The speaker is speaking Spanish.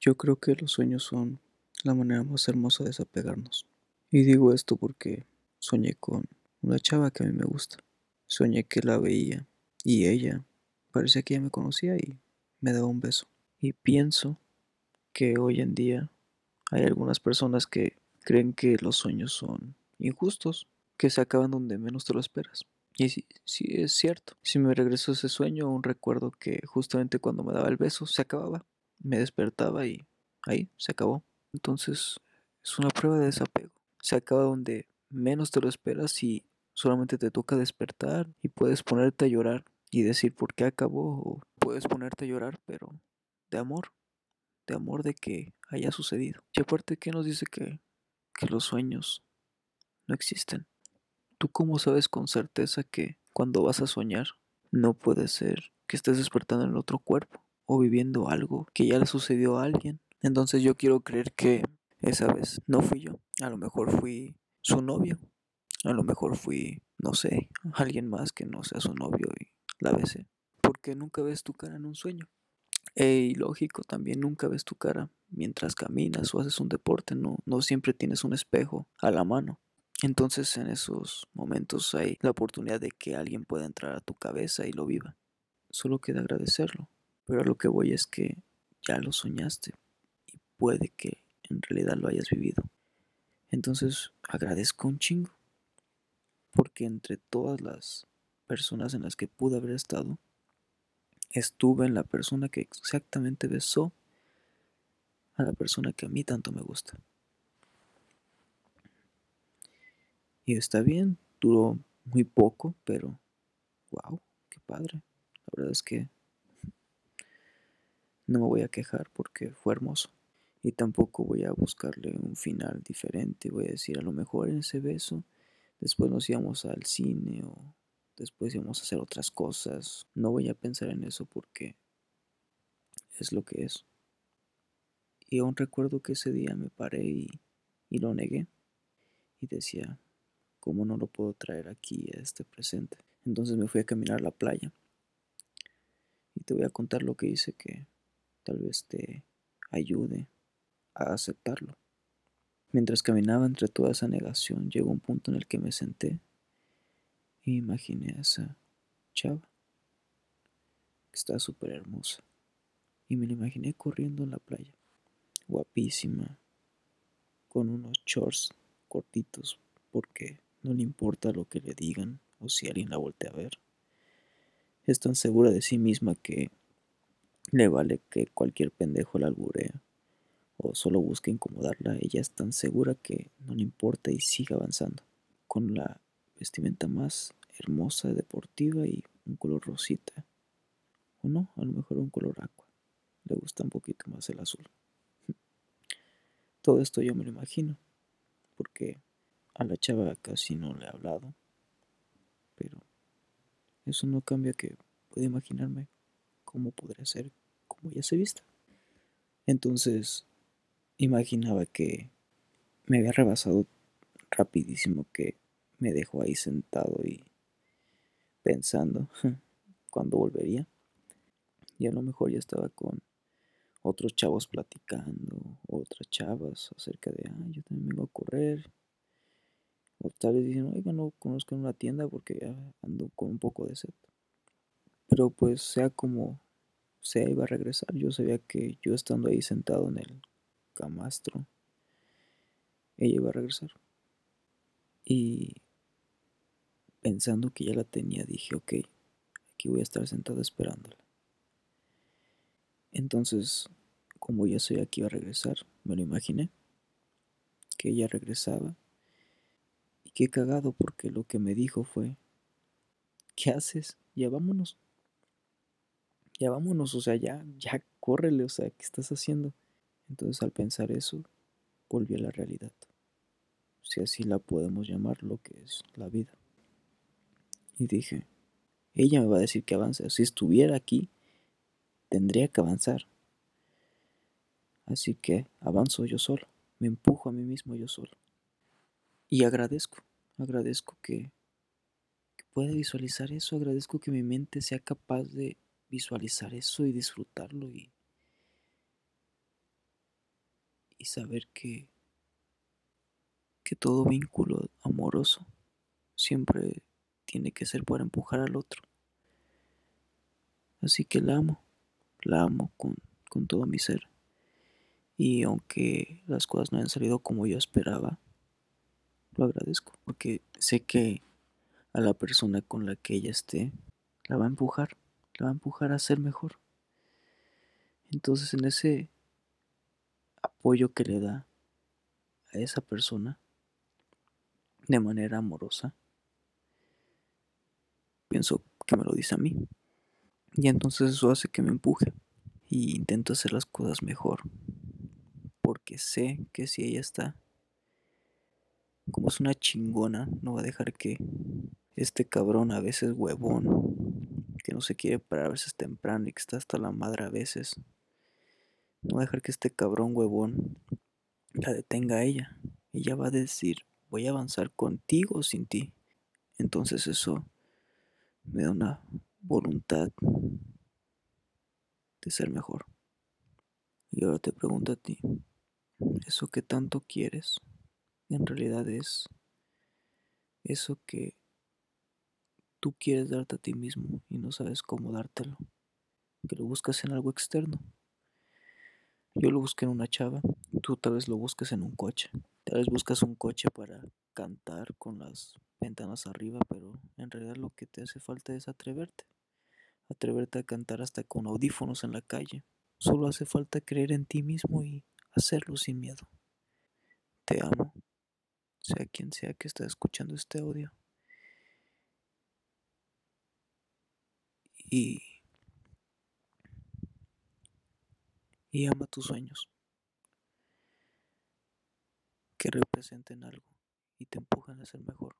Yo creo que los sueños son la manera más hermosa de desapegarnos. Y digo esto porque soñé con una chava que a mí me gusta. Soñé que la veía y ella parecía que ya me conocía y me daba un beso. Y pienso que hoy en día hay algunas personas que creen que los sueños son injustos, que se acaban donde menos te lo esperas. Y sí, sí es cierto. Si me regresó ese sueño, un recuerdo que justamente cuando me daba el beso se acababa. Me despertaba y ahí se acabó. Entonces es una prueba de desapego. Se acaba donde menos te lo esperas y solamente te toca despertar y puedes ponerte a llorar y decir por qué acabó o puedes ponerte a llorar pero de amor, de amor de que haya sucedido. Y aparte, ¿qué nos dice que, que los sueños no existen? ¿Tú cómo sabes con certeza que cuando vas a soñar no puede ser que estés despertando en otro cuerpo o viviendo algo que ya le sucedió a alguien? Entonces yo quiero creer que esa vez no fui yo. A lo mejor fui su novio. A lo mejor fui, no sé, alguien más que no sea su novio y la besé. Porque nunca ves tu cara en un sueño. E lógico, también nunca ves tu cara mientras caminas o haces un deporte, no, no siempre tienes un espejo a la mano. Entonces en esos momentos hay la oportunidad de que alguien pueda entrar a tu cabeza y lo viva. Solo queda agradecerlo. Pero a lo que voy es que ya lo soñaste y puede que en realidad lo hayas vivido. Entonces agradezco un chingo. Porque entre todas las personas en las que pude haber estado, estuve en la persona que exactamente besó a la persona que a mí tanto me gusta. Y está bien, duró muy poco, pero wow, qué padre. La verdad es que no me voy a quejar porque fue hermoso. Y tampoco voy a buscarle un final diferente. Voy a decir, a lo mejor en ese beso, después nos íbamos al cine o después íbamos a hacer otras cosas. No voy a pensar en eso porque es lo que es. Y aún recuerdo que ese día me paré y, y lo negué. Y decía, ¿cómo no lo puedo traer aquí a este presente? Entonces me fui a caminar a la playa. Y te voy a contar lo que hice que tal vez te ayude a aceptarlo. Mientras caminaba entre toda esa negación, llegó un punto en el que me senté y imaginé a esa chava que estaba súper hermosa. Y me la imaginé corriendo en la playa, guapísima, con unos shorts cortitos, porque no le importa lo que le digan o si alguien la voltea a ver. Es tan segura de sí misma que le vale que cualquier pendejo la alburea o solo busque incomodarla. Ella es tan segura que no le importa y sigue avanzando. Con la vestimenta más hermosa, deportiva y un color rosita. O no, a lo mejor un color aqua. Le gusta un poquito más el azul. Todo esto yo me lo imagino, porque a la chava casi no le he hablado, pero eso no cambia que puedo imaginarme cómo podría ser como ya se vista. Entonces, imaginaba que me había rebasado rapidísimo que me dejó ahí sentado y pensando cuándo volvería. Y a lo mejor ya estaba con otros chavos platicando, otras chavas acerca de, ah, yo también vengo a correr, o tal vez dicen, oiga, no conozco una tienda porque ya ando con un poco de sed. Pero pues sea como sea, iba a regresar. Yo sabía que yo estando ahí sentado en el camastro, ella iba a regresar. Y pensando que ya la tenía, dije, ok, aquí voy a estar sentado esperándola. Entonces, como ya sabía que iba a regresar, me lo imaginé, que ella regresaba qué cagado porque lo que me dijo fue, ¿qué haces? Ya vámonos. Ya vámonos, o sea, ya, ya córrele, o sea, ¿qué estás haciendo? Entonces al pensar eso, volví a la realidad. Si así la podemos llamar lo que es la vida. Y dije, ella me va a decir que avance. Si estuviera aquí, tendría que avanzar. Así que avanzo yo solo. Me empujo a mí mismo yo solo. Y agradezco, agradezco que, pueda visualizar eso, agradezco que mi mente sea capaz de visualizar eso y disfrutarlo y, y saber que, que todo vínculo amoroso siempre tiene que ser para empujar al otro. Así que la amo, la amo con, con todo mi ser. Y aunque las cosas no hayan salido como yo esperaba, lo agradezco porque sé que a la persona con la que ella esté la va a empujar, va a empujar a ser mejor. Entonces en ese apoyo que le da a esa persona de manera amorosa, pienso que me lo dice a mí. Y entonces eso hace que me empuje y intento hacer las cosas mejor. Porque sé que si ella está, como es una chingona, no va a dejar que este cabrón a veces huevón, que no se quiere parar a veces temprano y que está hasta la madre a veces, no va a dejar que este cabrón huevón la detenga a ella. Ella va a decir, voy a avanzar contigo o sin ti. Entonces eso me da una voluntad de ser mejor. Y ahora te pregunto a ti, ¿eso que tanto quieres en realidad es eso que tú quieres darte a ti mismo y no sabes cómo dártelo? Que lo buscas en algo externo. Yo lo busqué en una chava, tú tal vez lo busques en un coche. Tal vez buscas un coche para cantar con las ventanas arriba, pero en realidad lo que te hace falta es atreverte. Atreverte a cantar hasta con audífonos en la calle. Solo hace falta creer en ti mismo y hacerlo sin miedo. Te amo, sea quien sea que esté escuchando este audio. Y y ama tus sueños, que representen algo y te empujan a ser mejor.